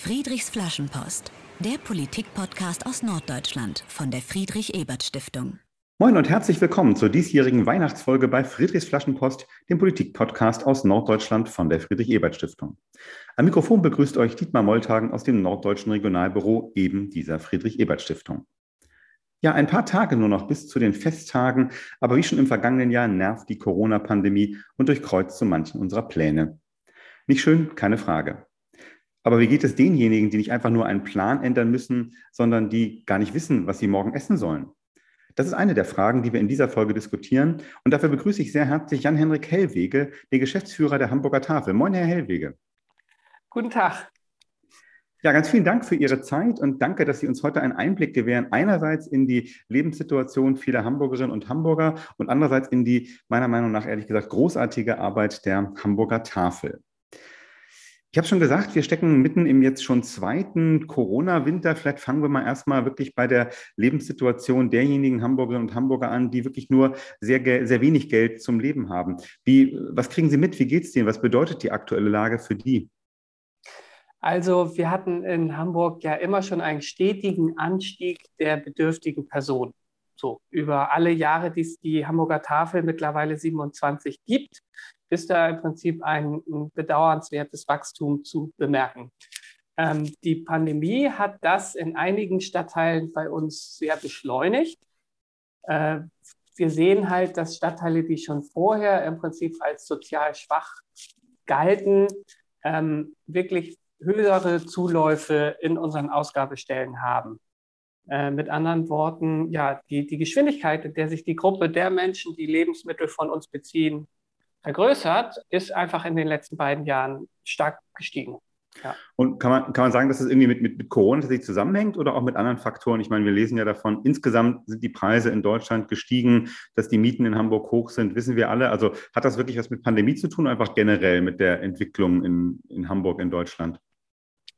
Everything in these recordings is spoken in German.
Friedrichs Flaschenpost, der Politik-Podcast aus Norddeutschland von der Friedrich-Ebert-Stiftung. Moin und herzlich willkommen zur diesjährigen Weihnachtsfolge bei Friedrichs Flaschenpost, dem Politik-Podcast aus Norddeutschland von der Friedrich-Ebert-Stiftung. Am Mikrofon begrüßt euch Dietmar Molltagen aus dem norddeutschen Regionalbüro eben dieser Friedrich-Ebert-Stiftung. Ja, ein paar Tage nur noch bis zu den Festtagen, aber wie schon im vergangenen Jahr nervt die Corona-Pandemie und durchkreuzt so manchen unserer Pläne. Nicht schön, keine Frage. Aber wie geht es denjenigen, die nicht einfach nur einen Plan ändern müssen, sondern die gar nicht wissen, was sie morgen essen sollen? Das ist eine der Fragen, die wir in dieser Folge diskutieren. Und dafür begrüße ich sehr herzlich Jan-Henrik Hellwege, den Geschäftsführer der Hamburger Tafel. Moin, Herr Hellwege. Guten Tag. Ja, ganz vielen Dank für Ihre Zeit und danke, dass Sie uns heute einen Einblick gewähren. Einerseits in die Lebenssituation vieler Hamburgerinnen und Hamburger und andererseits in die, meiner Meinung nach ehrlich gesagt, großartige Arbeit der Hamburger Tafel. Ich habe schon gesagt, wir stecken mitten im jetzt schon zweiten Corona-Winter. Vielleicht fangen wir mal erstmal wirklich bei der Lebenssituation derjenigen Hamburgerinnen und Hamburger an, die wirklich nur sehr, sehr wenig Geld zum Leben haben. Wie, was kriegen Sie mit? Wie geht es denen? Was bedeutet die aktuelle Lage für die? Also wir hatten in Hamburg ja immer schon einen stetigen Anstieg der bedürftigen Personen. So über alle Jahre, die es die Hamburger Tafel mittlerweile 27 gibt, ist da im Prinzip ein, ein bedauernswertes Wachstum zu bemerken. Ähm, die Pandemie hat das in einigen Stadtteilen bei uns sehr beschleunigt. Äh, wir sehen halt, dass Stadtteile, die schon vorher im Prinzip als sozial schwach galten, ähm, wirklich höhere Zuläufe in unseren Ausgabestellen haben. Äh, mit anderen Worten, ja, die, die Geschwindigkeit, in der sich die Gruppe der Menschen, die Lebensmittel von uns beziehen, vergrößert, ist einfach in den letzten beiden Jahren stark gestiegen. Ja. Und kann man, kann man sagen, dass das irgendwie mit, mit, mit Corona tatsächlich zusammenhängt oder auch mit anderen Faktoren? Ich meine, wir lesen ja davon, insgesamt sind die Preise in Deutschland gestiegen, dass die Mieten in Hamburg hoch sind, wissen wir alle. Also hat das wirklich was mit Pandemie zu tun, einfach generell mit der Entwicklung in, in Hamburg, in Deutschland?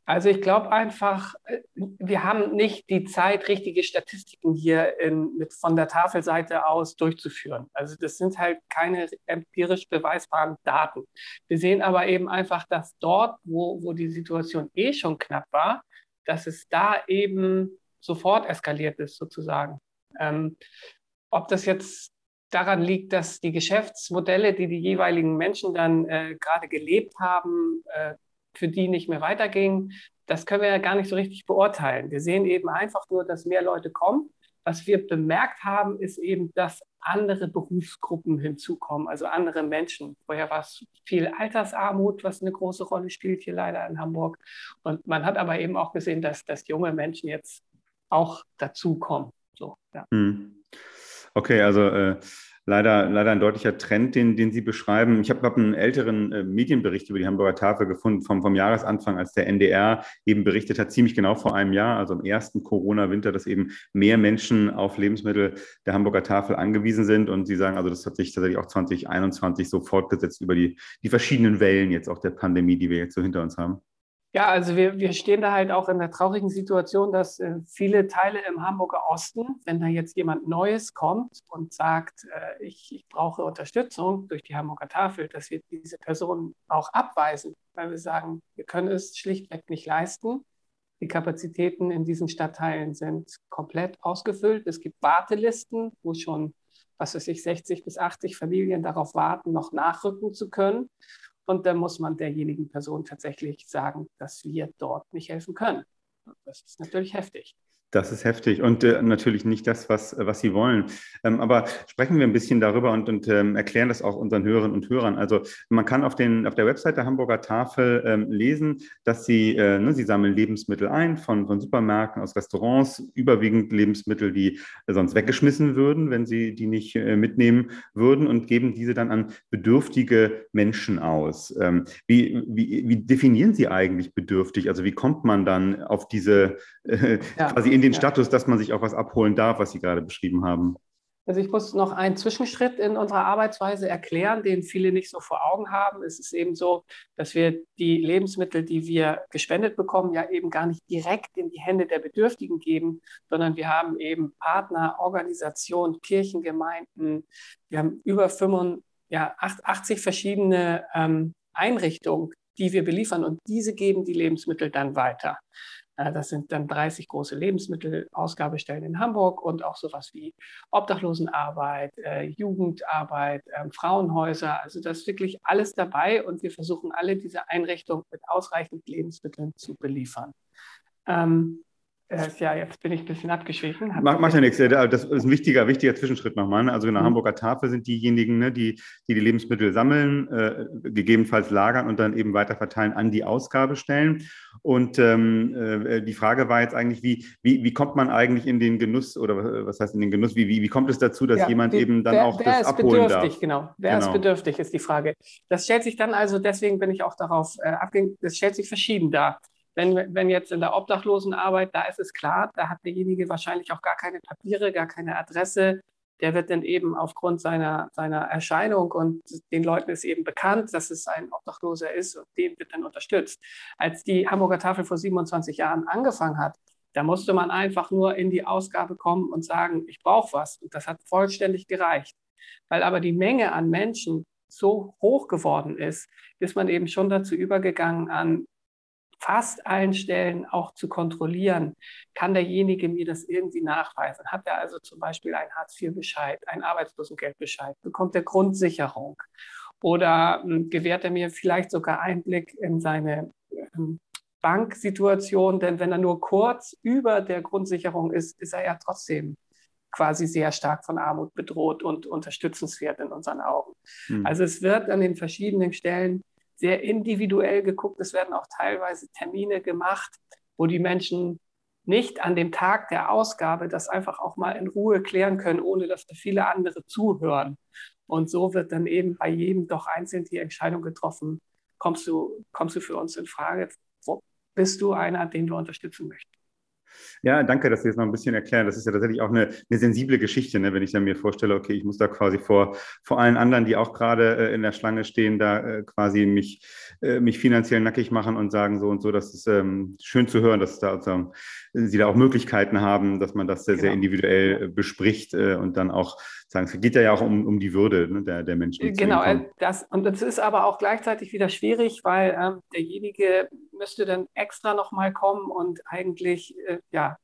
Also ich glaube einfach, äh, wir haben nicht die Zeit, richtige Statistiken hier in, mit, von der Tafelseite aus durchzuführen. Also das sind halt keine empirisch beweisbaren Daten. Wir sehen aber eben einfach, dass dort, wo, wo die Situation eh schon knapp war, dass es da eben sofort eskaliert ist sozusagen. Ähm, ob das jetzt daran liegt, dass die Geschäftsmodelle, die die jeweiligen Menschen dann äh, gerade gelebt haben, äh, für die nicht mehr weiterging, das können wir ja gar nicht so richtig beurteilen. Wir sehen eben einfach nur, dass mehr Leute kommen. Was wir bemerkt haben, ist eben, dass andere Berufsgruppen hinzukommen, also andere Menschen. Vorher war es viel Altersarmut, was eine große Rolle spielt hier leider in Hamburg. Und man hat aber eben auch gesehen, dass, dass junge Menschen jetzt auch dazukommen. So, ja. Hm. Okay, also äh, leider, leider ein deutlicher Trend, den, den Sie beschreiben. Ich habe hab einen älteren äh, Medienbericht über die Hamburger Tafel gefunden vom, vom Jahresanfang, als der NDR eben berichtet hat, ziemlich genau vor einem Jahr, also im ersten Corona-Winter, dass eben mehr Menschen auf Lebensmittel der Hamburger Tafel angewiesen sind. Und Sie sagen, also das hat sich tatsächlich auch 2021 so fortgesetzt über die, die verschiedenen Wellen jetzt auch der Pandemie, die wir jetzt so hinter uns haben. Ja, also wir, wir stehen da halt auch in der traurigen Situation, dass äh, viele Teile im Hamburger Osten, wenn da jetzt jemand Neues kommt und sagt, äh, ich, ich brauche Unterstützung durch die Hamburger Tafel, dass wir diese Person auch abweisen, weil wir sagen, wir können es schlichtweg nicht leisten. Die Kapazitäten in diesen Stadtteilen sind komplett ausgefüllt. Es gibt Wartelisten, wo schon, was weiß ich, 60 bis 80 Familien darauf warten, noch nachrücken zu können. Und dann muss man derjenigen Person tatsächlich sagen, dass wir dort nicht helfen können. Das ist natürlich heftig. Das ist heftig und äh, natürlich nicht das, was, was Sie wollen. Ähm, aber sprechen wir ein bisschen darüber und, und ähm, erklären das auch unseren Hörerinnen und Hörern. Also man kann auf, den, auf der Website der Hamburger Tafel ähm, lesen, dass Sie, äh, ne, Sie sammeln Lebensmittel ein von, von Supermärkten, aus Restaurants, überwiegend Lebensmittel, die äh, sonst weggeschmissen würden, wenn Sie die nicht äh, mitnehmen würden und geben diese dann an bedürftige Menschen aus. Ähm, wie, wie, wie definieren Sie eigentlich bedürftig? Also wie kommt man dann auf diese äh, ja. quasi in den ja. Status, dass man sich auch was abholen darf, was Sie gerade beschrieben haben? Also ich muss noch einen Zwischenschritt in unserer Arbeitsweise erklären, den viele nicht so vor Augen haben. Es ist eben so, dass wir die Lebensmittel, die wir gespendet bekommen, ja eben gar nicht direkt in die Hände der Bedürftigen geben, sondern wir haben eben Partner, Organisationen, Kirchengemeinden. Wir haben über 85, ja, 80 verschiedene ähm, Einrichtungen, die wir beliefern und diese geben die Lebensmittel dann weiter. Äh, das sind dann 30 große Lebensmittelausgabestellen in Hamburg und auch sowas wie Obdachlosenarbeit, äh, Jugendarbeit, äh, Frauenhäuser. Also das ist wirklich alles dabei und wir versuchen alle diese Einrichtungen mit ausreichend Lebensmitteln zu beliefern. Ähm, äh, ja, jetzt bin ich ein bisschen abgeschwiegen. Mach, macht ja nichts. Das ist ein wichtiger, wichtiger Zwischenschritt nochmal. Ne? Also in der mhm. Hamburger Tafel sind diejenigen, ne, die, die, die Lebensmittel sammeln, äh, gegebenenfalls lagern und dann eben weiter verteilen an die Ausgabestellen. Und ähm, äh, die Frage war jetzt eigentlich, wie, wie, wie kommt man eigentlich in den Genuss oder was heißt in den Genuss? Wie, wie, wie kommt es dazu, dass ja, jemand die, eben dann wer, auch wer das ist abholen bedürftig, darf? Genau, wer genau. ist bedürftig, ist die Frage. Das stellt sich dann also, deswegen bin ich auch darauf äh, abgegangen, das stellt sich verschieden dar. Wenn, wenn jetzt in der Obdachlosenarbeit, da ist es klar, da hat derjenige wahrscheinlich auch gar keine Papiere, gar keine Adresse. Der wird dann eben aufgrund seiner, seiner Erscheinung und den Leuten ist eben bekannt, dass es ein Obdachloser ist und den wird dann unterstützt. Als die Hamburger Tafel vor 27 Jahren angefangen hat, da musste man einfach nur in die Ausgabe kommen und sagen, ich brauche was. Und das hat vollständig gereicht. Weil aber die Menge an Menschen so hoch geworden ist, ist man eben schon dazu übergegangen, an fast allen Stellen auch zu kontrollieren, kann derjenige mir das irgendwie nachweisen. Hat er also zum Beispiel einen Hartz-IV-Bescheid, einen Arbeitslosengeldbescheid, bekommt er Grundsicherung oder ähm, gewährt er mir vielleicht sogar Einblick in seine ähm, Banksituation, denn wenn er nur kurz über der Grundsicherung ist, ist er ja trotzdem quasi sehr stark von Armut bedroht und unterstützenswert in unseren Augen. Mhm. Also es wird an den verschiedenen Stellen sehr individuell geguckt. Es werden auch teilweise Termine gemacht, wo die Menschen nicht an dem Tag der Ausgabe das einfach auch mal in Ruhe klären können, ohne dass da viele andere zuhören. Und so wird dann eben bei jedem doch einzeln die Entscheidung getroffen, kommst du, kommst du für uns in Frage, bist du einer, den wir unterstützen möchten. Ja, danke, dass Sie das noch ein bisschen erklären. Das ist ja tatsächlich auch eine, eine sensible Geschichte, ne? wenn ich dann mir vorstelle, okay, ich muss da quasi vor, vor allen anderen, die auch gerade äh, in der Schlange stehen, da äh, quasi mich, äh, mich finanziell nackig machen und sagen so und so. Das ist ähm, schön zu hören, dass da also, Sie da auch Möglichkeiten haben, dass man das sehr, genau. sehr individuell bespricht äh, und dann auch sagen, es geht ja auch um, um die Würde ne, der, der Menschen. Genau, das, und das ist aber auch gleichzeitig wieder schwierig, weil ähm, derjenige müsste dann extra nochmal kommen und eigentlich, äh, ja,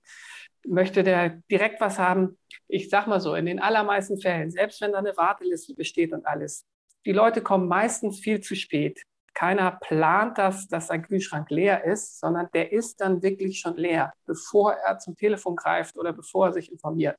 möchte der direkt was haben. Ich sag mal so, in den allermeisten Fällen, selbst wenn da eine Warteliste besteht und alles, die Leute kommen meistens viel zu spät. Keiner plant das, dass sein Kühlschrank leer ist, sondern der ist dann wirklich schon leer, bevor er zum Telefon greift oder bevor er sich informiert.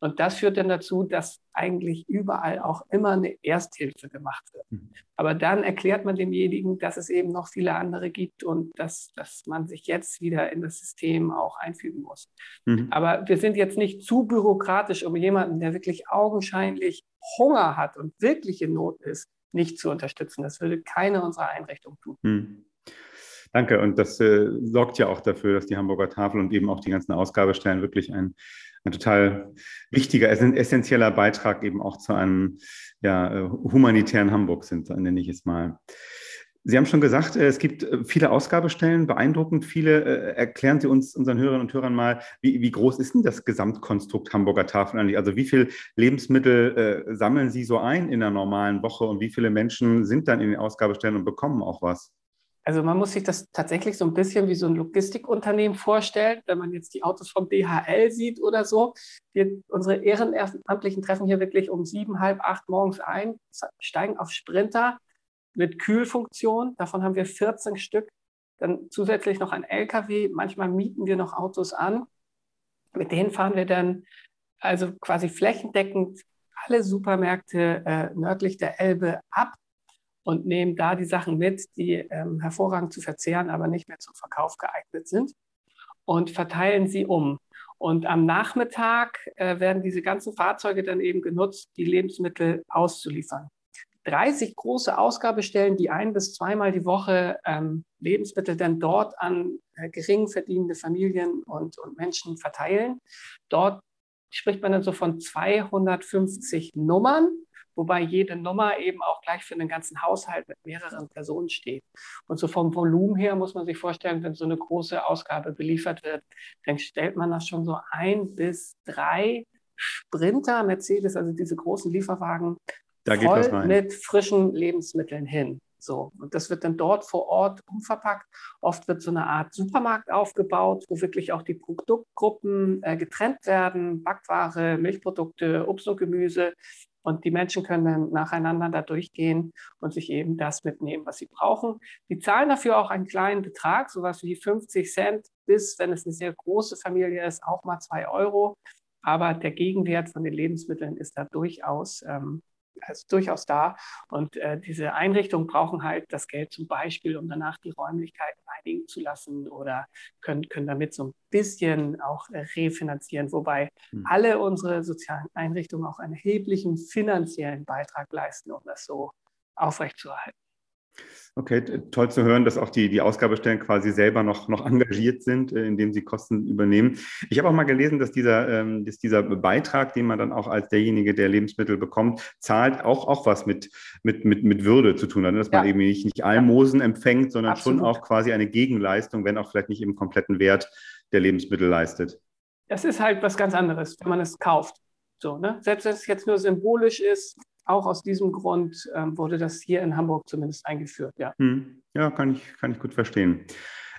Und das führt dann dazu, dass eigentlich überall auch immer eine Ersthilfe gemacht wird. Mhm. Aber dann erklärt man demjenigen, dass es eben noch viele andere gibt und dass, dass man sich jetzt wieder in das System auch einfügen muss. Mhm. Aber wir sind jetzt nicht zu bürokratisch, um jemanden, der wirklich augenscheinlich Hunger hat und wirklich in Not ist, nicht zu unterstützen. Das würde keine unserer Einrichtungen tun. Mhm. Danke. Und das äh, sorgt ja auch dafür, dass die Hamburger Tafel und eben auch die ganzen Ausgabestellen wirklich ein ein total wichtiger, essentieller Beitrag eben auch zu einem ja, äh, humanitären Hamburg sind, nenne ich es mal. Sie haben schon gesagt, äh, es gibt äh, viele Ausgabestellen, beeindruckend viele. Erklären Sie uns, unseren Hörerinnen und Hörern mal, wie, wie groß ist denn das Gesamtkonstrukt Hamburger Tafel eigentlich? Also wie viele Lebensmittel äh, sammeln Sie so ein in einer normalen Woche und wie viele Menschen sind dann in den Ausgabestellen und bekommen auch was? Also man muss sich das tatsächlich so ein bisschen wie so ein Logistikunternehmen vorstellen, wenn man jetzt die Autos vom DHL sieht oder so. Wir, unsere Ehrenamtlichen treffen hier wirklich um sieben, halb acht morgens ein, steigen auf Sprinter mit Kühlfunktion. Davon haben wir 14 Stück. Dann zusätzlich noch ein LKW. Manchmal mieten wir noch Autos an. Mit denen fahren wir dann also quasi flächendeckend alle Supermärkte äh, nördlich der Elbe ab und nehmen da die Sachen mit, die ähm, hervorragend zu verzehren, aber nicht mehr zum Verkauf geeignet sind und verteilen sie um. Und am Nachmittag äh, werden diese ganzen Fahrzeuge dann eben genutzt, die Lebensmittel auszuliefern. 30 große Ausgabestellen, die ein bis zweimal die Woche ähm, Lebensmittel dann dort an äh, gering verdienende Familien und, und Menschen verteilen. Dort spricht man dann so von 250 Nummern wobei jede Nummer eben auch gleich für einen ganzen Haushalt mit mehreren Personen steht. Und so vom Volumen her muss man sich vorstellen, wenn so eine große Ausgabe beliefert wird, dann stellt man das schon so ein bis drei Sprinter, Mercedes, also diese großen Lieferwagen, voll mit frischen Lebensmitteln hin. So, und das wird dann dort vor Ort umverpackt. Oft wird so eine Art Supermarkt aufgebaut, wo wirklich auch die Produktgruppen äh, getrennt werden: Backware, Milchprodukte, Obst und Gemüse. Und die Menschen können dann nacheinander da durchgehen und sich eben das mitnehmen, was sie brauchen. Die zahlen dafür auch einen kleinen Betrag, sowas wie 50 Cent bis, wenn es eine sehr große Familie ist, auch mal zwei Euro. Aber der Gegenwert von den Lebensmitteln ist da durchaus ähm, also durchaus da. Und äh, diese Einrichtungen brauchen halt das Geld zum Beispiel, um danach die Räumlichkeiten reinigen zu lassen oder können, können damit so ein bisschen auch äh, refinanzieren, wobei hm. alle unsere sozialen Einrichtungen auch einen erheblichen finanziellen Beitrag leisten, um das so aufrechtzuerhalten. Okay, toll zu hören, dass auch die, die Ausgabestellen quasi selber noch, noch engagiert sind, äh, indem sie Kosten übernehmen. Ich habe auch mal gelesen, dass dieser, ähm, dass dieser Beitrag, den man dann auch als derjenige, der Lebensmittel bekommt, zahlt, auch, auch was mit, mit, mit, mit Würde zu tun hat. Ne? Dass ja. man eben nicht, nicht Almosen empfängt, sondern Absolut. schon auch quasi eine Gegenleistung, wenn auch vielleicht nicht im kompletten Wert der Lebensmittel leistet. Das ist halt was ganz anderes, wenn man es kauft. So, ne? Selbst wenn es jetzt nur symbolisch ist, auch aus diesem Grund ähm, wurde das hier in Hamburg zumindest eingeführt. Ja, hm. ja kann, ich, kann ich gut verstehen.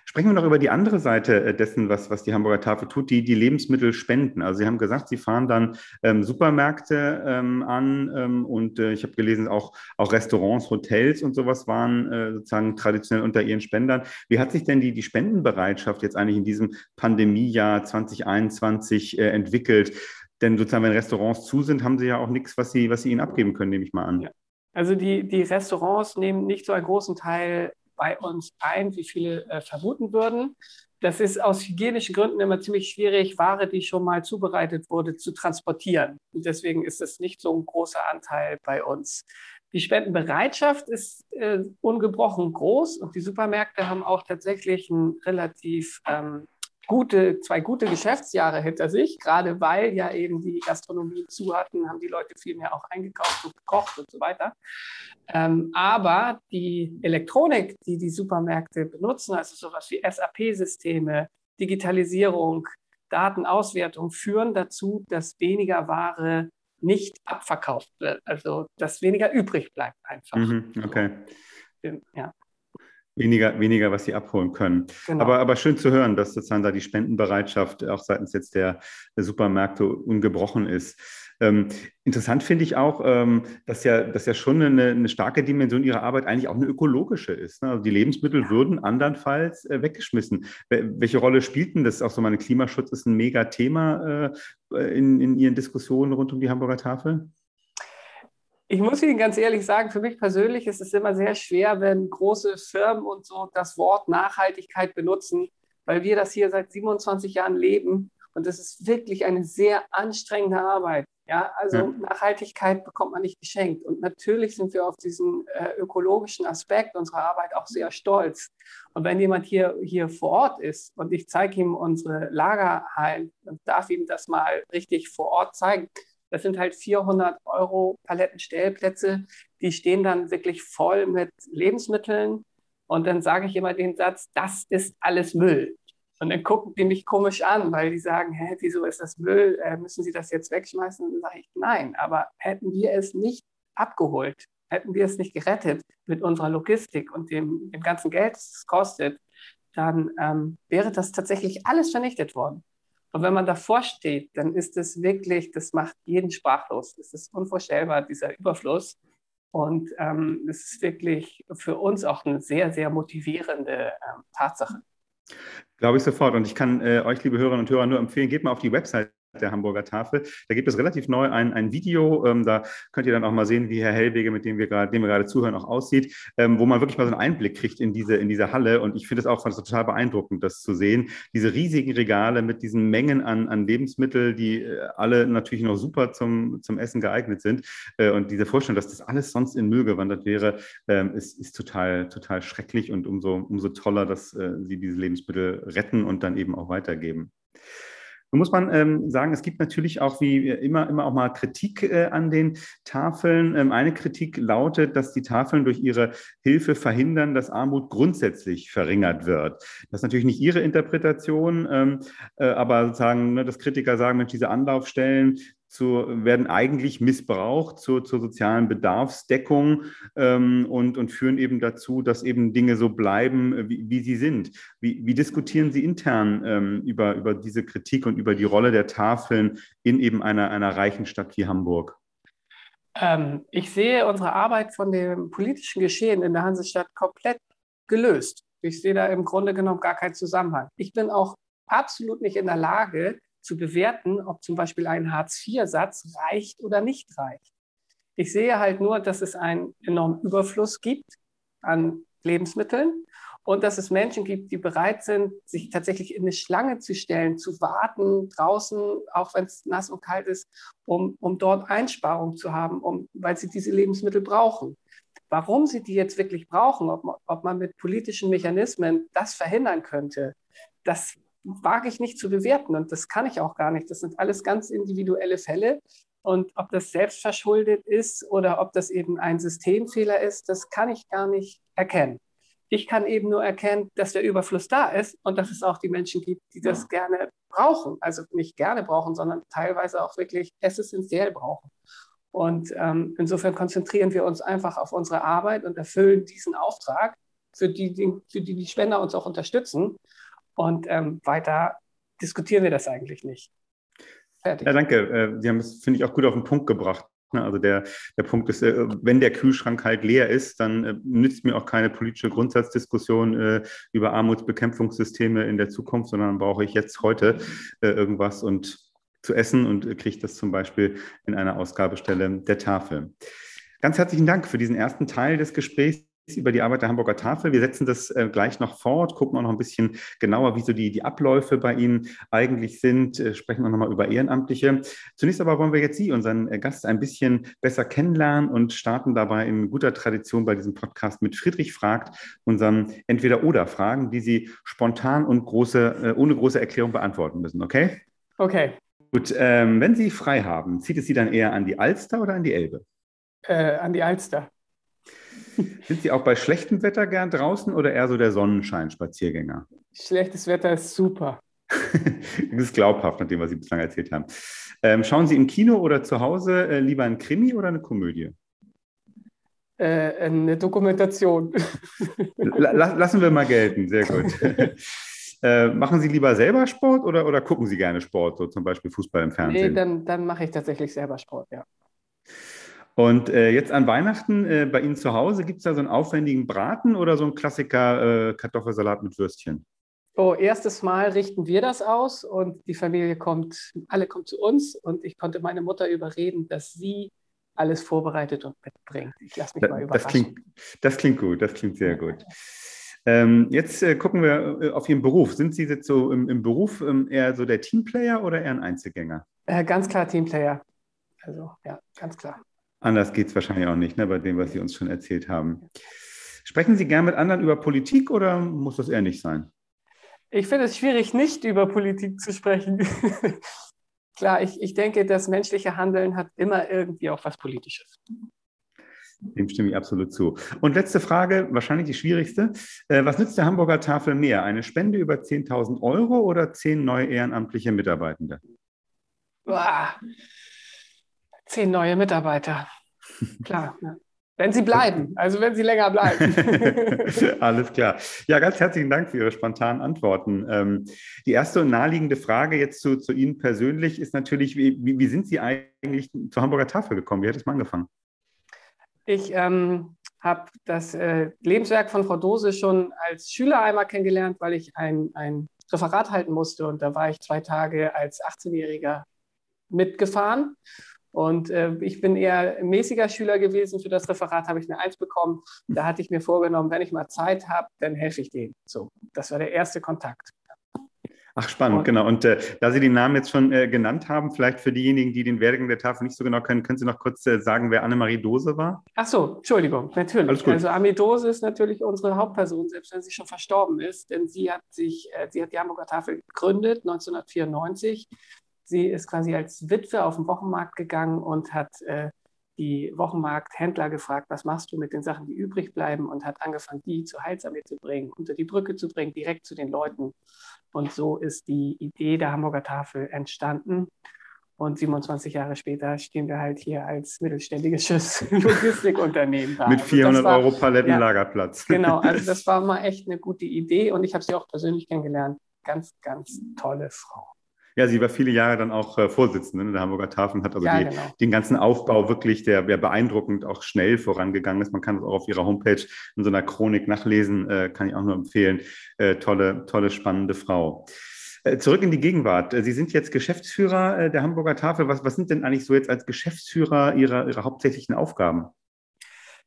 Sprechen wir noch über die andere Seite äh, dessen, was, was die Hamburger Tafel tut, die, die Lebensmittel spenden. Also Sie haben gesagt, Sie fahren dann ähm, Supermärkte ähm, an ähm, und äh, ich habe gelesen, auch, auch Restaurants, Hotels und sowas waren äh, sozusagen traditionell unter Ihren Spendern. Wie hat sich denn die, die Spendenbereitschaft jetzt eigentlich in diesem Pandemiejahr 2021 äh, entwickelt? Denn sozusagen, wenn Restaurants zu sind, haben sie ja auch nichts, was sie, was sie ihnen abgeben können, nehme ich mal an. Ja. Also die, die Restaurants nehmen nicht so einen großen Teil bei uns ein, wie viele äh, vermuten würden. Das ist aus hygienischen Gründen immer ziemlich schwierig, Ware, die schon mal zubereitet wurde, zu transportieren. Und deswegen ist es nicht so ein großer Anteil bei uns. Die Spendenbereitschaft ist äh, ungebrochen groß und die Supermärkte haben auch tatsächlich ein relativ ähm, gute, zwei gute Geschäftsjahre hinter sich, gerade weil ja eben die Gastronomie zu hatten, haben die Leute viel mehr auch eingekauft und gekocht und so weiter. Ähm, aber die Elektronik, die die Supermärkte benutzen, also sowas wie SAP-Systeme, Digitalisierung, Datenauswertung, führen dazu, dass weniger Ware nicht abverkauft wird, also dass weniger übrig bleibt einfach. Mhm, okay. Ja. Weniger, weniger, was sie abholen können. Genau. Aber, aber schön zu hören, dass sozusagen da die Spendenbereitschaft auch seitens jetzt der, der Supermärkte ungebrochen ist. Ähm, interessant finde ich auch, ähm, dass, ja, dass ja schon eine, eine, starke Dimension ihrer Arbeit eigentlich auch eine ökologische ist. Ne? Also die Lebensmittel würden andernfalls äh, weggeschmissen. Welche Rolle spielt denn das? Auch so mein Klimaschutz ist ein Mega-Thema äh, in, in Ihren Diskussionen rund um die Hamburger Tafel? Ich muss Ihnen ganz ehrlich sagen, für mich persönlich ist es immer sehr schwer, wenn große Firmen und so das Wort Nachhaltigkeit benutzen, weil wir das hier seit 27 Jahren leben und das ist wirklich eine sehr anstrengende Arbeit. Ja, also ja. Nachhaltigkeit bekommt man nicht geschenkt. Und natürlich sind wir auf diesen äh, ökologischen Aspekt unserer Arbeit auch sehr stolz. Und wenn jemand hier, hier vor Ort ist und ich zeige ihm unsere Lagerhallen und darf ihm das mal richtig vor Ort zeigen, das sind halt 400 Euro Palettenstellplätze, die stehen dann wirklich voll mit Lebensmitteln. Und dann sage ich immer den Satz, das ist alles Müll. Und dann gucken die mich komisch an, weil die sagen, hä, wieso ist das Müll? Äh, müssen Sie das jetzt wegschmeißen? Und dann sage ich, nein, aber hätten wir es nicht abgeholt, hätten wir es nicht gerettet mit unserer Logistik und dem, dem ganzen Geld, das es kostet, dann ähm, wäre das tatsächlich alles vernichtet worden. Und wenn man davor steht, dann ist es wirklich, das macht jeden sprachlos. Es ist unvorstellbar, dieser Überfluss. Und ähm, es ist wirklich für uns auch eine sehr, sehr motivierende ähm, Tatsache. Glaube ich sofort. Und ich kann äh, euch, liebe Hörerinnen und Hörer, nur empfehlen, geht mal auf die Website der Hamburger Tafel. Da gibt es relativ neu ein, ein Video, ähm, da könnt ihr dann auch mal sehen, wie Herr Hellwege, mit dem wir gerade, dem wir gerade zuhören, auch aussieht, ähm, wo man wirklich mal so einen Einblick kriegt in diese, in diese Halle. Und ich finde es auch total beeindruckend, das zu sehen. Diese riesigen Regale mit diesen Mengen an, an Lebensmitteln, die äh, alle natürlich noch super zum, zum Essen geeignet sind. Äh, und diese Vorstellung, dass das alles sonst in Müll gewandert wäre, ähm, ist, ist total, total schrecklich und umso, umso toller, dass äh, sie diese Lebensmittel retten und dann eben auch weitergeben. Nun muss man ähm, sagen, es gibt natürlich auch wie immer, immer auch mal Kritik äh, an den Tafeln. Ähm, eine Kritik lautet, dass die Tafeln durch ihre Hilfe verhindern, dass Armut grundsätzlich verringert wird. Das ist natürlich nicht Ihre Interpretation, ähm, äh, aber sozusagen, ne, dass Kritiker sagen, Mensch, diese Anlaufstellen, zu, werden eigentlich missbraucht zur, zur sozialen Bedarfsdeckung ähm, und, und führen eben dazu, dass eben Dinge so bleiben, wie, wie sie sind. Wie, wie diskutieren Sie intern ähm, über, über diese Kritik und über die Rolle der Tafeln in eben einer, einer reichen Stadt wie Hamburg? Ähm, ich sehe unsere Arbeit von dem politischen Geschehen in der Hansestadt komplett gelöst. Ich sehe da im Grunde genommen gar keinen Zusammenhang. Ich bin auch absolut nicht in der Lage zu bewerten, ob zum Beispiel ein Hartz-IV-Satz reicht oder nicht reicht. Ich sehe halt nur, dass es einen enormen Überfluss gibt an Lebensmitteln und dass es Menschen gibt, die bereit sind, sich tatsächlich in eine Schlange zu stellen, zu warten draußen, auch wenn es nass und kalt ist, um, um dort Einsparungen zu haben, um, weil sie diese Lebensmittel brauchen. Warum sie die jetzt wirklich brauchen, ob man, ob man mit politischen Mechanismen das verhindern könnte, das wage ich nicht zu bewerten und das kann ich auch gar nicht. Das sind alles ganz individuelle Fälle. Und ob das selbstverschuldet ist oder ob das eben ein Systemfehler ist, das kann ich gar nicht erkennen. Ich kann eben nur erkennen, dass der Überfluss da ist und dass es auch die Menschen gibt, die das gerne brauchen. Also nicht gerne brauchen, sondern teilweise auch wirklich essentiell brauchen. Und ähm, insofern konzentrieren wir uns einfach auf unsere Arbeit und erfüllen diesen Auftrag, für die für die, die Spender uns auch unterstützen. Und ähm, weiter diskutieren wir das eigentlich nicht. Fertig. Ja, danke. Äh, Sie haben es, finde ich, auch gut auf den Punkt gebracht. Ne? Also der, der Punkt ist, äh, wenn der Kühlschrank halt leer ist, dann äh, nützt mir auch keine politische Grundsatzdiskussion über Armutsbekämpfungssysteme in der Zukunft, sondern brauche ich jetzt heute irgendwas und zu essen und kriege das zum Beispiel in einer Ausgabestelle der Tafel. Ganz herzlichen Dank für diesen ersten Teil des Gesprächs über die Arbeit der Hamburger Tafel. Wir setzen das äh, gleich noch fort, gucken auch noch ein bisschen genauer, wie so die, die Abläufe bei Ihnen eigentlich sind, äh, sprechen auch nochmal über Ehrenamtliche. Zunächst aber wollen wir jetzt Sie, unseren äh, Gast, ein bisschen besser kennenlernen und starten dabei in guter Tradition bei diesem Podcast mit Friedrich fragt, unseren Entweder-Oder-Fragen, die Sie spontan und große, ohne große Erklärung beantworten müssen, okay? Okay. Gut, ähm, wenn Sie frei haben, zieht es Sie dann eher an die Alster oder an die Elbe? Äh, an die Alster. Sind Sie auch bei schlechtem Wetter gern draußen oder eher so der Sonnenschein-Spaziergänger? Schlechtes Wetter ist super. das ist glaubhaft, nach dem, was Sie bislang erzählt haben. Ähm, schauen Sie im Kino oder zu Hause äh, lieber ein Krimi oder eine Komödie? Äh, eine Dokumentation. lassen wir mal gelten, sehr gut. äh, machen Sie lieber selber Sport oder, oder gucken Sie gerne Sport, so zum Beispiel Fußball im Fernsehen? Nee, dann, dann mache ich tatsächlich selber Sport, ja. Und äh, jetzt an Weihnachten äh, bei Ihnen zu Hause, gibt es da so einen aufwendigen Braten oder so einen Klassiker äh, Kartoffelsalat mit Würstchen? Oh, erstes Mal richten wir das aus und die Familie kommt, alle kommen zu uns und ich konnte meine Mutter überreden, dass sie alles vorbereitet und mitbringt. Ich lasse mich da, mal überraschen. Das klingt, das klingt gut, das klingt sehr gut. Ähm, jetzt äh, gucken wir äh, auf Ihren Beruf. Sind Sie jetzt so im, im Beruf ähm, eher so der Teamplayer oder eher ein Einzelgänger? Äh, ganz klar Teamplayer. Also ja, ganz klar. Anders geht es wahrscheinlich auch nicht, ne, bei dem, was Sie uns schon erzählt haben. Sprechen Sie gern mit anderen über Politik oder muss das eher nicht sein? Ich finde es schwierig, nicht über Politik zu sprechen. Klar, ich, ich denke, das menschliche Handeln hat immer irgendwie auch was Politisches. Dem stimme ich absolut zu. Und letzte Frage, wahrscheinlich die schwierigste. Äh, was nützt der Hamburger Tafel mehr? Eine Spende über 10.000 Euro oder zehn neue ehrenamtliche Mitarbeitende? Boah, Zehn neue Mitarbeiter. Klar. Ja. Wenn Sie bleiben, also wenn Sie länger bleiben. Alles klar. Ja, ganz herzlichen Dank für Ihre spontanen Antworten. Ähm, die erste und naheliegende Frage jetzt zu, zu Ihnen persönlich ist natürlich, wie, wie, sind Sie eigentlich zur Hamburger Tafel gekommen? Wie hat es mal angefangen? Ich ähm, habe das äh, Lebenswerk von Frau Dose schon als Schüler einmal kennengelernt, weil ich ein, ein Referat halten musste und da war ich zwei Tage als 18-Jähriger mitgefahren und äh, ich bin eher mäßiger Schüler gewesen. Für das Referat habe ich eine Eins bekommen. Da hatte ich mir vorgenommen, wenn ich mal Zeit habe, dann helfe ich denen. So, das war der erste Kontakt. Ach, spannend, und, genau. Und äh, da Sie den Namen jetzt schon äh, genannt haben, vielleicht für diejenigen, die den Werdegang der Tafel nicht so genau kennen, können Sie noch kurz äh, sagen, wer Annemarie Dose war? Ach so, Entschuldigung, natürlich. Also Annemarie Dose ist natürlich unsere Hauptperson, selbst wenn sie schon verstorben ist, denn sie hat sich, äh, sie hat die Hamburger Tafel gegründet 1994 Sie ist quasi als Witwe auf den Wochenmarkt gegangen und hat äh, die Wochenmarkthändler gefragt, was machst du mit den Sachen, die übrig bleiben und hat angefangen, die zur Heilsarmee zu bringen, unter die Brücke zu bringen, direkt zu den Leuten. Und so ist die Idee der Hamburger Tafel entstanden. Und 27 Jahre später stehen wir halt hier als mittelständisches Logistikunternehmen da. Mit 400 also war, Euro Palettenlagerplatz. Ja, genau, also das war mal echt eine gute Idee und ich habe sie auch persönlich kennengelernt. Ganz, ganz tolle Frau. Ja, sie war viele Jahre dann auch äh, Vorsitzende der Hamburger Tafel und hat also ja, die, genau. den ganzen Aufbau wirklich, der, der beeindruckend auch schnell vorangegangen ist. Man kann es auch auf ihrer Homepage in so einer Chronik nachlesen, äh, kann ich auch nur empfehlen. Äh, tolle, tolle, spannende Frau. Äh, zurück in die Gegenwart. Äh, Sie sind jetzt Geschäftsführer äh, der Hamburger Tafel. Was, was sind denn eigentlich so jetzt als Geschäftsführer Ihre, Ihre hauptsächlichen Aufgaben?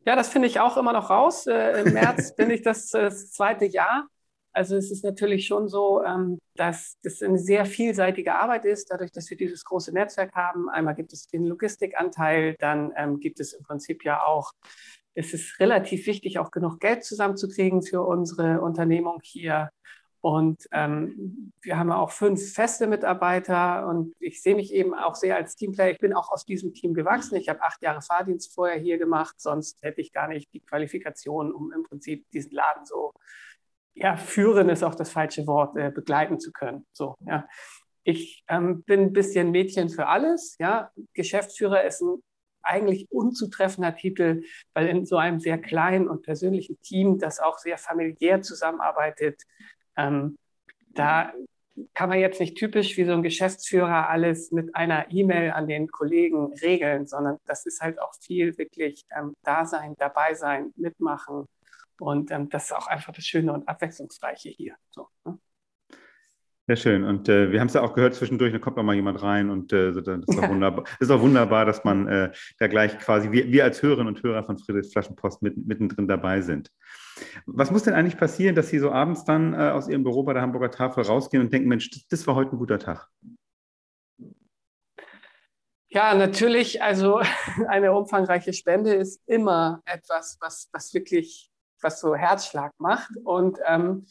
Ja, das finde ich auch immer noch raus. Im März bin ich das, das, zweite Jahr. Also es ist natürlich schon so, ähm, dass das eine sehr vielseitige Arbeit ist, dadurch, dass wir dieses große Netzwerk haben. Einmal gibt es den Logistikanteil, dann ähm, gibt es im Prinzip ja auch, es ist relativ wichtig, auch genug Geld zusammenzukriegen für unsere Unternehmung hier. Und ähm, wir haben auch fünf feste Mitarbeiter und ich sehe mich eben auch sehr als Teamplayer. Ich bin auch aus diesem Team gewachsen. Ich habe acht Jahre Fahrdienst vorher hier gemacht, sonst hätte ich gar nicht die Qualifikation, um im Prinzip diesen Laden so, ja, führen ist auch das falsche Wort, äh, begleiten zu können. So, ja. Ich ähm, bin ein bisschen Mädchen für alles. Ja. Geschäftsführer ist ein eigentlich unzutreffender Titel, weil in so einem sehr kleinen und persönlichen Team, das auch sehr familiär zusammenarbeitet, ähm, da kann man jetzt nicht typisch wie so ein Geschäftsführer alles mit einer E-Mail an den Kollegen regeln, sondern das ist halt auch viel wirklich ähm, da sein, dabei sein, mitmachen. Und ähm, das ist auch einfach das Schöne und Abwechslungsreiche hier. So, ne? Sehr schön. Und äh, wir haben es ja auch gehört, zwischendurch da kommt noch mal jemand rein und äh, das, ist auch wunderbar. das ist auch wunderbar, dass man äh, da gleich quasi, wir, wir als Hörerinnen und Hörer von Friedrichs Flaschenpost mit, mittendrin dabei sind. Was muss denn eigentlich passieren, dass Sie so abends dann äh, aus Ihrem Büro bei der Hamburger Tafel rausgehen und denken, Mensch, das, das war heute ein guter Tag? Ja, natürlich. Also eine umfangreiche Spende ist immer etwas, was, was wirklich, was so Herzschlag macht. Und ähm,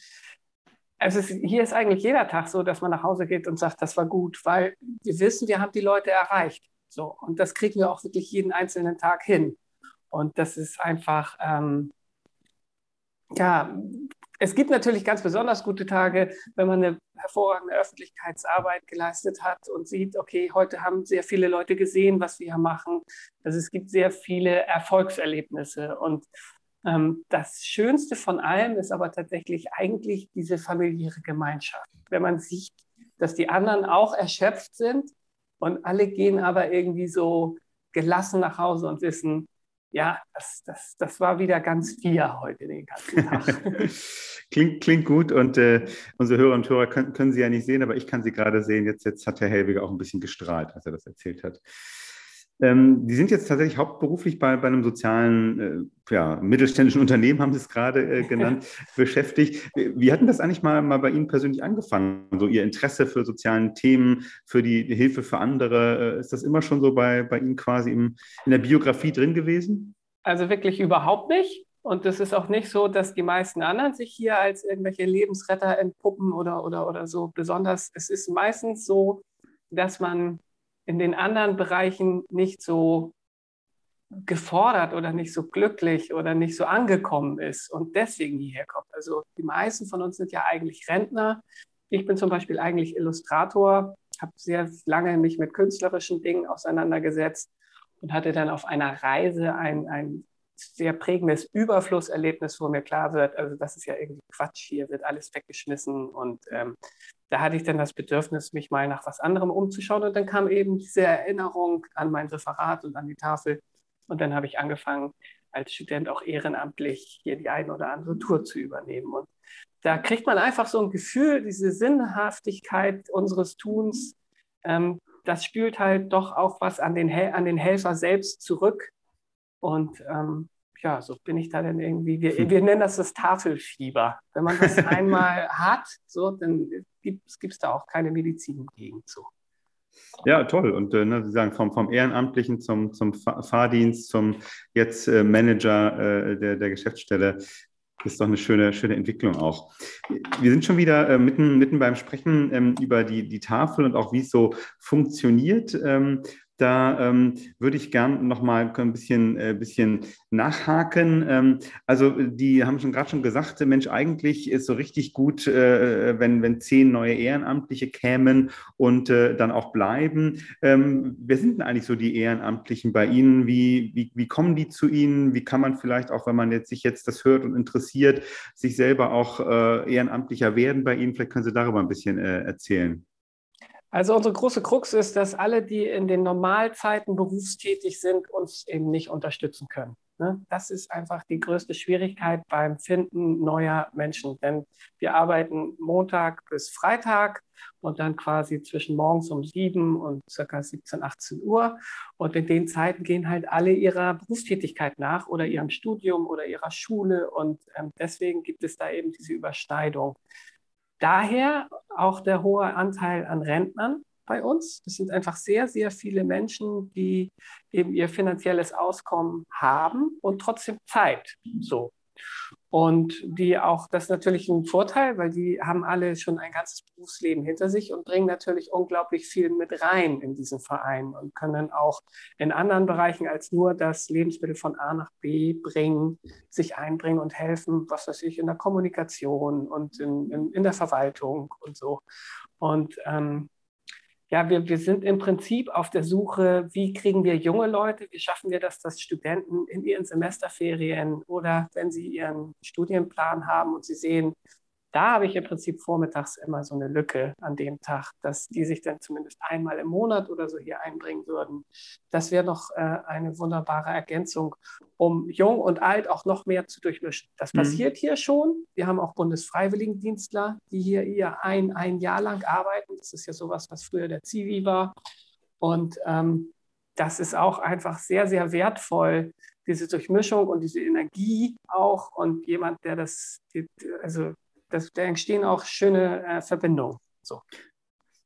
also es, hier ist eigentlich jeder Tag so, dass man nach Hause geht und sagt, das war gut, weil wir wissen, wir haben die Leute erreicht. So, und das kriegen wir auch wirklich jeden einzelnen Tag hin. Und das ist einfach, ähm, ja, es gibt natürlich ganz besonders gute Tage, wenn man eine hervorragende Öffentlichkeitsarbeit geleistet hat und sieht, okay, heute haben sehr viele Leute gesehen, was wir hier machen. Also es gibt sehr viele Erfolgserlebnisse und das Schönste von allem ist aber tatsächlich eigentlich diese familiäre Gemeinschaft. Wenn man sieht, dass die anderen auch erschöpft sind und alle gehen aber irgendwie so gelassen nach Hause und wissen, ja, das, das, das war wieder ganz wir heute den ganzen Tag. klingt, klingt gut und äh, unsere Hörer und Hörer können, können Sie ja nicht sehen, aber ich kann Sie gerade sehen. Jetzt, jetzt hat Herr Helwiger auch ein bisschen gestrahlt, als er das erzählt hat. Ähm, die sind jetzt tatsächlich hauptberuflich bei, bei einem sozialen, äh, ja, mittelständischen Unternehmen, haben Sie es gerade äh, genannt, beschäftigt. Wie hat denn das eigentlich mal, mal bei Ihnen persönlich angefangen? So Ihr Interesse für sozialen Themen, für die, die Hilfe für andere, äh, ist das immer schon so bei, bei Ihnen quasi im, in der Biografie drin gewesen? Also wirklich überhaupt nicht. Und es ist auch nicht so, dass die meisten anderen sich hier als irgendwelche Lebensretter entpuppen oder, oder, oder so. Besonders, es ist meistens so, dass man in den anderen Bereichen nicht so gefordert oder nicht so glücklich oder nicht so angekommen ist und deswegen hierher kommt. Also die meisten von uns sind ja eigentlich Rentner. Ich bin zum Beispiel eigentlich Illustrator, habe sehr lange mich mit künstlerischen Dingen auseinandergesetzt und hatte dann auf einer Reise ein, ein sehr prägendes Überflusserlebnis, wo mir klar wird, also das ist ja irgendwie Quatsch, hier wird alles weggeschmissen und ähm, da hatte ich dann das Bedürfnis, mich mal nach was anderem umzuschauen. Und dann kam eben diese Erinnerung an mein Referat und an die Tafel. Und dann habe ich angefangen, als Student auch ehrenamtlich hier die eine oder andere Tour zu übernehmen. Und da kriegt man einfach so ein Gefühl, diese Sinnhaftigkeit unseres Tuns, ähm, das spült halt doch auch was an den, an den Helfer selbst zurück. Und ähm, ja, so bin ich da dann irgendwie, wir, wir nennen das das Tafelfieber. Wenn man das einmal hat, so, dann gibt es da auch keine Medizin gegen zu. Ja, toll. Und äh, ne, Sie sagen, vom, vom Ehrenamtlichen zum, zum Fahrdienst, zum jetzt äh, Manager äh, der, der Geschäftsstelle, ist doch eine schöne, schöne Entwicklung auch. Wir sind schon wieder äh, mitten, mitten beim Sprechen ähm, über die, die Tafel und auch wie es so funktioniert. Ähm, Da ähm, würde ich gern noch mal ein bisschen, äh, bisschen nachhaken. Ähm, also die haben schon gerade schon gesagt, Mensch, eigentlich ist so richtig gut, äh, wenn, wenn zehn neue Ehrenamtliche kämen und äh, dann auch bleiben. Ähm, wer sind denn eigentlich so die Ehrenamtlichen bei Ihnen? Wie, wie, wie kommen die zu Ihnen? Wie kann man vielleicht auch, wenn man jetzt sich jetzt das hört und interessiert, sich selber auch äh, ehrenamtlicher werden bei Ihnen? Vielleicht können Sie darüber ein bisschen äh, erzählen. Also unsere große Krux ist, dass alle, die in den Normalzeiten berufstätig sind, uns eben nicht unterstützen können. Ne? Das ist einfach die größte Schwierigkeit beim Finden neuer Menschen. Denn wir arbeiten Montag bis Freitag und dann quasi zwischen morgens um sieben und circa 17, 18 Uhr. Und in den Zeiten gehen halt alle ihrer Berufstätigkeit nach oder ihrem Studium oder ihrer Schule. Und ähm, deswegen gibt es da eben diese Überschneidung. Daher auch der hohe Anteil an Rentnern bei uns. Es sind einfach sehr, sehr viele Menschen, die eben ihr finanzielles Auskommen haben und trotzdem Zeit. So. Und die auch, das ist natürlich ein Vorteil, weil die haben alle schon ein ganzes Berufsleben hinter sich und bringen natürlich unglaublich viel mit rein in diesen Verein und können auch in anderen Bereichen als nur das Lebensmittel von A nach B bringen, sich einbringen und helfen, was weiß ich, in der Kommunikation und in, in, in der Verwaltung und so. Und ähm, ja, wir, wir sind im Prinzip auf der Suche, wie kriegen wir junge Leute, wie schaffen wir das, dass Studenten in ihren Semesterferien oder wenn sie ihren Studienplan haben und sie sehen, da habe ich im Prinzip vormittags immer so eine Lücke an dem Tag, dass die sich dann zumindest einmal im Monat oder so hier einbringen würden. Das wäre noch äh, eine wunderbare Ergänzung, um jung und alt auch noch mehr zu durchmischen. Das mhm. passiert hier schon. Wir haben auch Bundesfreiwilligendienstler, die hier ihr ein, ein Jahr lang arbeiten. Das ist ja sowas, was früher der Zivi war. Und ähm, das ist auch einfach sehr, sehr wertvoll, diese Durchmischung und diese Energie auch und jemand, der das, also das, da entstehen auch schöne äh, Verbindungen. So.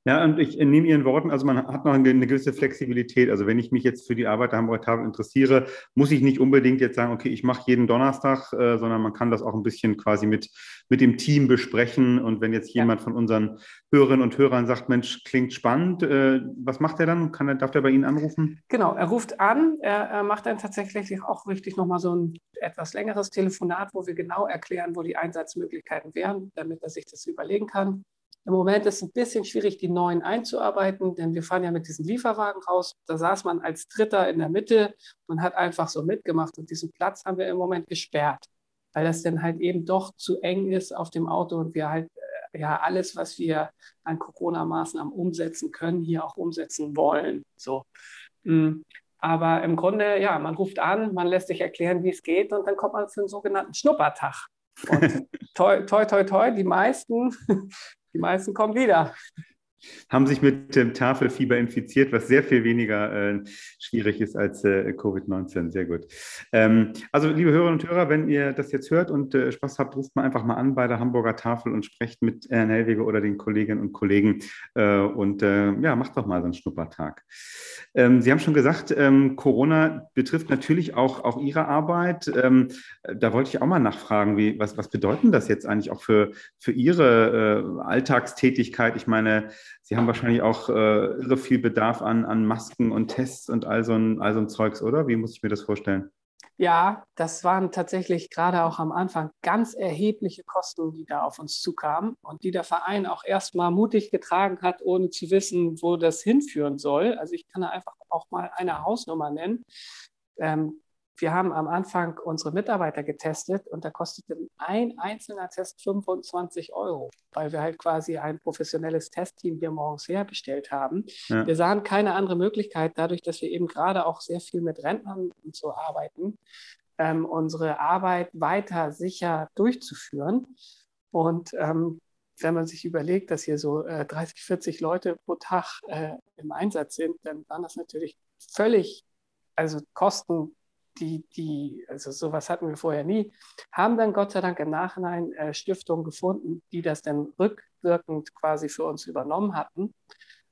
Ja, und ich nehme Ihren Worten, also man hat noch eine, eine gewisse Flexibilität. Also wenn ich mich jetzt für die Arbeit der Hamburger Tafel interessiere, muss ich nicht unbedingt jetzt sagen, okay, ich mache jeden Donnerstag, äh, sondern man kann das auch ein bisschen quasi mit, mit dem Team besprechen. Und wenn jetzt jemand ja. von unseren Hörerinnen und Hörern sagt, Mensch, klingt spannend, äh, was macht er dann? Kann er, darf er bei Ihnen anrufen? Genau, er ruft an, er, er macht dann tatsächlich auch richtig nochmal so ein etwas längeres Telefonat, wo wir genau erklären, wo die Einsatzmöglichkeiten wären, damit er sich das überlegen kann. Im Moment ist es ein bisschen schwierig, die neuen einzuarbeiten, denn wir fahren ja mit diesen Lieferwagen raus. Da saß man als Dritter in der Mitte und hat einfach so mitgemacht. Und diesen Platz haben wir im Moment gesperrt, weil das dann halt eben doch zu eng ist auf dem Auto und wir halt äh, ja alles, was wir an Corona-Maßnahmen umsetzen können, hier auch umsetzen wollen. So. Mm. Aber im Grunde, ja, man ruft an, man lässt sich erklären, wie es geht und dann kommt man für einen sogenannten Schnuppertag. Und toi, toi, toi, toi, die meisten die meisten kommen wieder haben sich mit dem Tafelfieber infiziert, was sehr viel weniger äh, schwierig ist als äh, Covid-19. Sehr gut. Ähm, also, liebe Hörerinnen und Hörer, wenn ihr das jetzt hört und äh, Spaß habt, ruft mal einfach mal an bei der Hamburger Tafel und sprecht mit Herrn Hellwege oder den Kolleginnen und Kollegen äh, und äh, ja, macht doch mal so einen Schnuppertag. Ähm, Sie haben schon gesagt, ähm, Corona betrifft natürlich auch, auch Ihre Arbeit. Ähm, da wollte ich auch mal nachfragen, wie, was, was bedeutet das jetzt eigentlich auch für, für Ihre äh, Alltagstätigkeit? Ich meine, Sie haben wahrscheinlich auch äh, irre viel Bedarf an, an Masken und Tests und all so, ein, all so ein Zeugs, oder? Wie muss ich mir das vorstellen? Ja, das waren tatsächlich gerade auch am Anfang ganz erhebliche Kosten, die da auf uns zukamen und die der Verein auch erstmal mutig getragen hat, ohne zu wissen, wo das hinführen soll. Also ich kann da einfach auch mal eine Hausnummer nennen. Ähm, wir haben am Anfang unsere Mitarbeiter getestet und da kostete ein einzelner Test 25 Euro, weil wir halt quasi ein professionelles Testteam hier morgens hergestellt haben. Ja. Wir sahen keine andere Möglichkeit, dadurch, dass wir eben gerade auch sehr viel mit Rentnern und so arbeiten, ähm, unsere Arbeit weiter sicher durchzuführen. Und ähm, wenn man sich überlegt, dass hier so äh, 30, 40 Leute pro Tag äh, im Einsatz sind, dann waren das natürlich völlig, also Kosten die, die, also sowas hatten wir vorher nie, haben dann Gott sei Dank im Nachhinein äh, Stiftungen gefunden, die das dann rückwirkend quasi für uns übernommen hatten.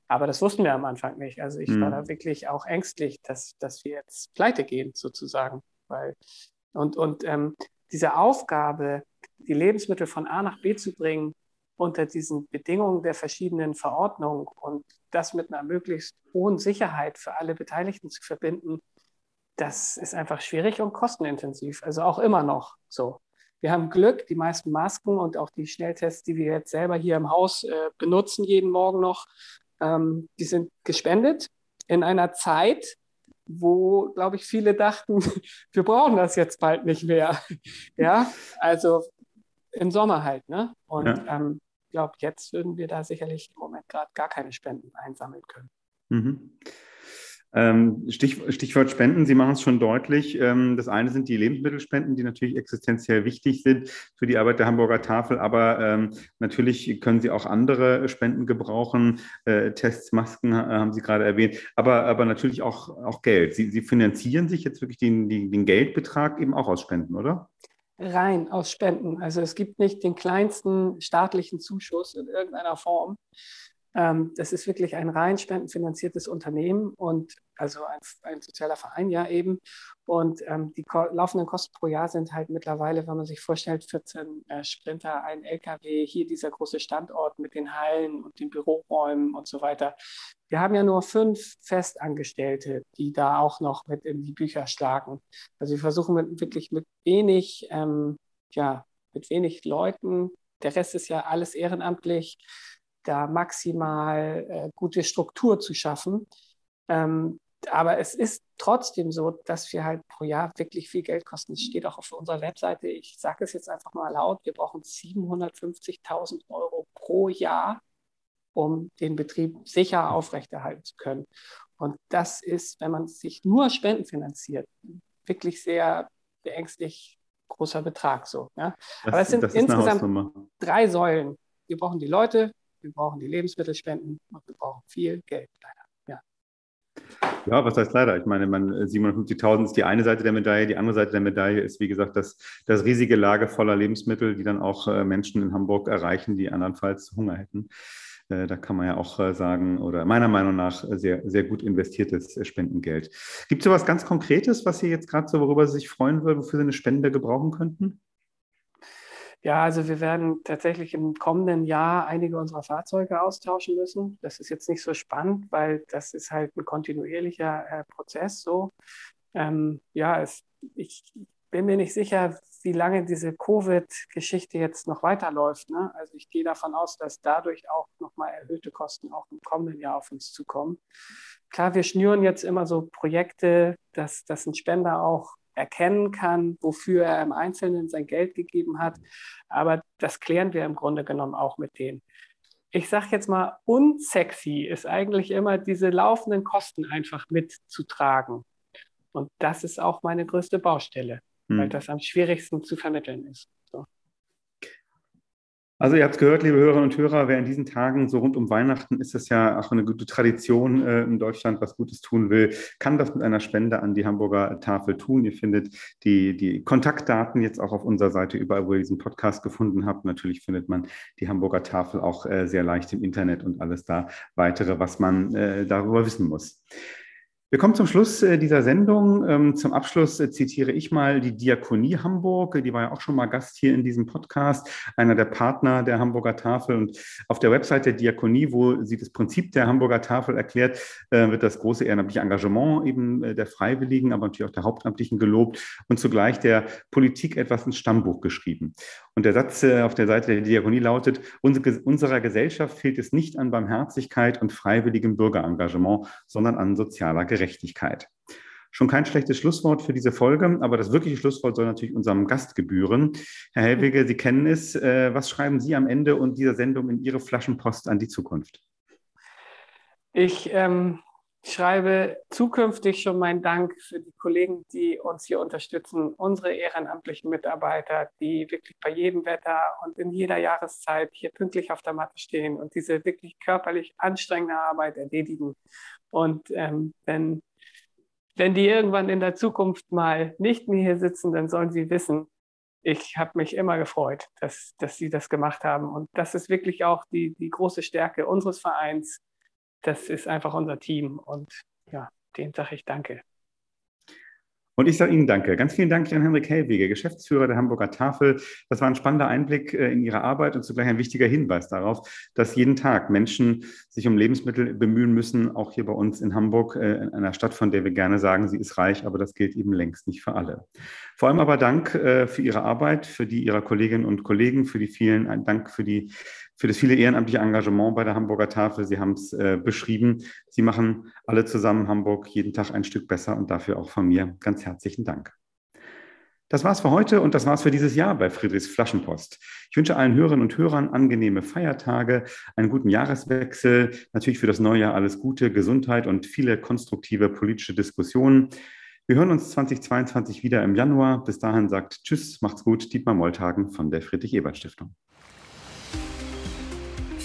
Aber das wussten wir am Anfang nicht. Also ich mhm. war da wirklich auch ängstlich, dass, dass wir jetzt pleite gehen, sozusagen. Weil, und und ähm, diese Aufgabe, die Lebensmittel von A nach B zu bringen, unter diesen Bedingungen der verschiedenen Verordnungen und das mit einer möglichst hohen Sicherheit für alle Beteiligten zu verbinden, das ist einfach schwierig und kostenintensiv. Also auch immer noch so. Wir haben Glück, die meisten Masken und auch die Schnelltests, die wir jetzt selber hier im Haus äh, benutzen, jeden Morgen noch, ähm, die sind gespendet in einer Zeit, wo, glaube ich, viele dachten, wir brauchen das jetzt bald nicht mehr. ja, also im Sommer halt. Ne? Und ja. ähm, ich glaube, jetzt würden wir da sicherlich im Moment gerade gar keine Spenden einsammeln können. Mhm. Ähm, Stich, Stichwort Spenden, Sie machen es schon deutlich. Ähm, das eine sind die Lebensmittelspenden, die natürlich existenziell wichtig sind für die Arbeit der Hamburger Tafel, aber ähm, natürlich können Sie auch andere Spenden gebrauchen. Äh, Tests, Masken haben Sie gerade erwähnt, aber, aber natürlich auch, auch Geld. Sie, Sie finanzieren sich jetzt wirklich den, den Geldbetrag eben auch aus Spenden, oder? Rein aus Spenden. Also es gibt nicht den kleinsten staatlichen Zuschuss in irgendeiner Form. Ähm, das ist wirklich ein rein spendenfinanziertes Unternehmen und also ein, ein sozialer Verein ja eben. Und ähm, die ko laufenden Kosten pro Jahr sind halt mittlerweile, wenn man sich vorstellt, 14 äh, Sprinter, ein LKW, hier dieser große Standort mit den Hallen und den Büroräumen und so weiter. Wir haben ja nur fünf Festangestellte, die da auch noch mit in die Bücher schlagen. Also wir versuchen mit, wirklich mit wenig, ähm, ja, mit wenig Leuten, der Rest ist ja alles ehrenamtlich, da maximal äh, gute Struktur zu schaffen. Ähm, aber es ist trotzdem so, dass wir halt pro Jahr wirklich viel Geld kosten. Es steht auch auf unserer Webseite, ich sage es jetzt einfach mal laut, wir brauchen 750.000 Euro pro Jahr, um den Betrieb sicher aufrechterhalten zu können. Und das ist, wenn man sich nur Spenden finanziert, wirklich sehr beängstlich großer Betrag. So, ja? Das, Aber es sind insgesamt drei Säulen. Wir brauchen die Leute, wir brauchen die Lebensmittelspenden und wir brauchen viel Geld, leider. Ja. Ja, was heißt leider? Ich meine, 750.000 ist die eine Seite der Medaille. Die andere Seite der Medaille ist, wie gesagt, das, das riesige Lager voller Lebensmittel, die dann auch äh, Menschen in Hamburg erreichen, die andernfalls Hunger hätten. Äh, da kann man ja auch äh, sagen, oder meiner Meinung nach sehr, sehr gut investiertes Spendengeld. Gibt es so was ganz Konkretes, was Sie jetzt gerade so, worüber Sie sich freuen würden, wofür Sie eine Spende gebrauchen könnten? Ja, also wir werden tatsächlich im kommenden Jahr einige unserer Fahrzeuge austauschen müssen. Das ist jetzt nicht so spannend, weil das ist halt ein kontinuierlicher äh, Prozess so. Ähm, ja, es, ich bin mir nicht sicher, wie lange diese Covid-Geschichte jetzt noch weiterläuft. Ne? Also ich gehe davon aus, dass dadurch auch nochmal erhöhte Kosten auch im kommenden Jahr auf uns zukommen. Klar, wir schnüren jetzt immer so Projekte, dass, dass ein Spender auch erkennen kann, wofür er im Einzelnen sein Geld gegeben hat. Aber das klären wir im Grunde genommen auch mit denen. Ich sage jetzt mal, unsexy ist eigentlich immer diese laufenden Kosten einfach mitzutragen. Und das ist auch meine größte Baustelle, hm. weil das am schwierigsten zu vermitteln ist. Also ihr habt es gehört, liebe Hörerinnen und Hörer, wer in diesen Tagen so rund um Weihnachten ist es ja auch eine gute Tradition äh, in Deutschland, was Gutes tun will, kann das mit einer Spende an die Hamburger Tafel tun. Ihr findet die, die Kontaktdaten jetzt auch auf unserer Seite, überall, wo ihr diesen Podcast gefunden habt. Natürlich findet man die Hamburger Tafel auch äh, sehr leicht im Internet und alles da weitere, was man äh, darüber wissen muss. Wir kommen zum Schluss äh, dieser Sendung. Ähm, zum Abschluss äh, zitiere ich mal die Diakonie Hamburg. Die war ja auch schon mal Gast hier in diesem Podcast, einer der Partner der Hamburger Tafel. Und auf der Website der Diakonie, wo sie das Prinzip der Hamburger Tafel erklärt, äh, wird das große ehrenamtliche Engagement eben der Freiwilligen, aber natürlich auch der Hauptamtlichen gelobt und zugleich der Politik etwas ins Stammbuch geschrieben. Und der Satz auf der Seite der Diakonie lautet, unserer Gesellschaft fehlt es nicht an Barmherzigkeit und freiwilligem Bürgerengagement, sondern an sozialer Gerechtigkeit. Schon kein schlechtes Schlusswort für diese Folge, aber das wirkliche Schlusswort soll natürlich unserem Gast gebühren. Herr Helwege, Sie kennen es. Äh, was schreiben Sie am Ende und dieser Sendung in Ihre Flaschenpost an die Zukunft? Ich ähm, schreibe zukünftig schon meinen Dank für die Kollegen, die uns hier unterstützen, unsere ehrenamtlichen Mitarbeiter, die wirklich bei jedem Wetter und in jeder Jahreszeit hier pünktlich auf der Matte stehen und diese wirklich körperlich anstrengende Arbeit erledigen. Und ähm, wenn, wenn die irgendwann in der Zukunft mal nicht mehr hier sitzen, dann sollen sie wissen, ich habe mich immer gefreut, dass, dass sie das gemacht haben. Und das ist wirklich auch die, die große Stärke unseres Vereins. Das ist einfach unser Team. Und ja, dem sage ich danke. Und ich sage Ihnen danke. Ganz vielen Dank an Henrik Hellwege, Geschäftsführer der Hamburger Tafel. Das war ein spannender Einblick äh, in Ihre Arbeit und zugleich ein wichtiger Hinweis darauf, dass jeden Tag Menschen sich um Lebensmittel bemühen müssen, auch hier bei uns in Hamburg, äh, in einer Stadt, von der wir gerne sagen, sie ist reich, aber das gilt eben längst nicht für alle. Vor allem aber Dank äh, für Ihre Arbeit, für die Ihrer Kolleginnen und Kollegen, für die vielen, Dank für die für das viele ehrenamtliche Engagement bei der Hamburger Tafel. Sie haben es äh, beschrieben. Sie machen alle zusammen Hamburg jeden Tag ein Stück besser und dafür auch von mir ganz herzlichen Dank. Das war's für heute und das war's für dieses Jahr bei Friedrichs Flaschenpost. Ich wünsche allen Hörerinnen und Hörern angenehme Feiertage, einen guten Jahreswechsel, natürlich für das neue Jahr alles Gute, Gesundheit und viele konstruktive politische Diskussionen. Wir hören uns 2022 wieder im Januar. Bis dahin sagt Tschüss, macht's gut, Dietmar Molltagen von der Friedrich-Ebert-Stiftung.